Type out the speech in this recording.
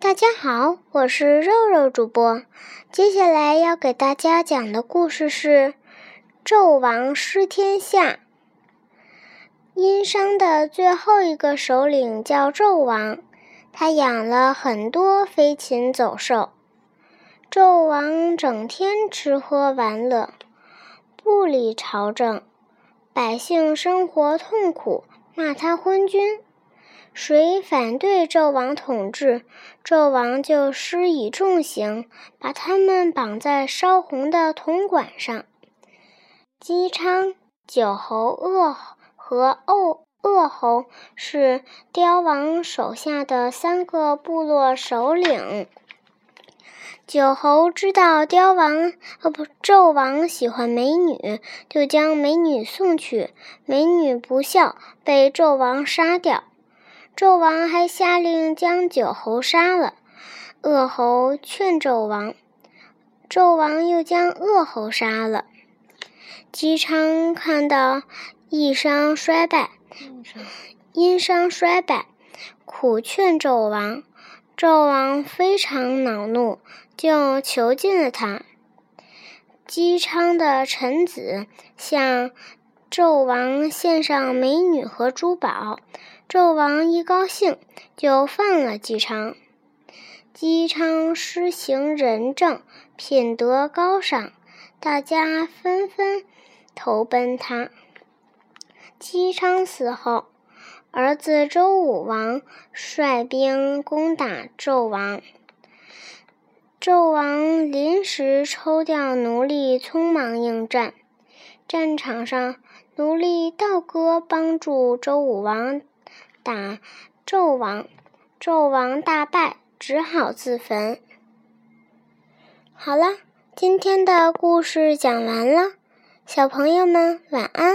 大家好，我是肉肉主播。接下来要给大家讲的故事是《纣王失天下》。殷商的最后一个首领叫纣王，他养了很多飞禽走兽。纣王整天吃喝玩乐，不理朝政，百姓生活痛苦，骂他昏君。谁反对纣王统治，纣王就施以重刑，把他们绑在烧红的铜管上。姬昌、九侯鄂和欧鄂侯是刁王手下的三个部落首领。九侯知道刁王哦不，纣王喜欢美女，就将美女送去。美女不孝，被纣王杀掉。纣王还下令将九侯杀了，恶侯劝纣王，纣王又将恶侯杀了。姬昌看到殷商衰败，殷商衰败，苦劝纣王，纣王非常恼怒，就囚禁了他。姬昌的臣子向纣王献上美女和珠宝。纣王一高兴，就放了姬昌。姬昌施行仁政，品德高尚，大家纷纷投奔他。姬昌死后，儿子周武王率兵攻打纣王。纣王临时抽调奴隶，匆忙应战。战场上，奴隶道哥帮助周武王。打纣王，纣王大败，只好自焚。好了，今天的故事讲完了，小朋友们晚安。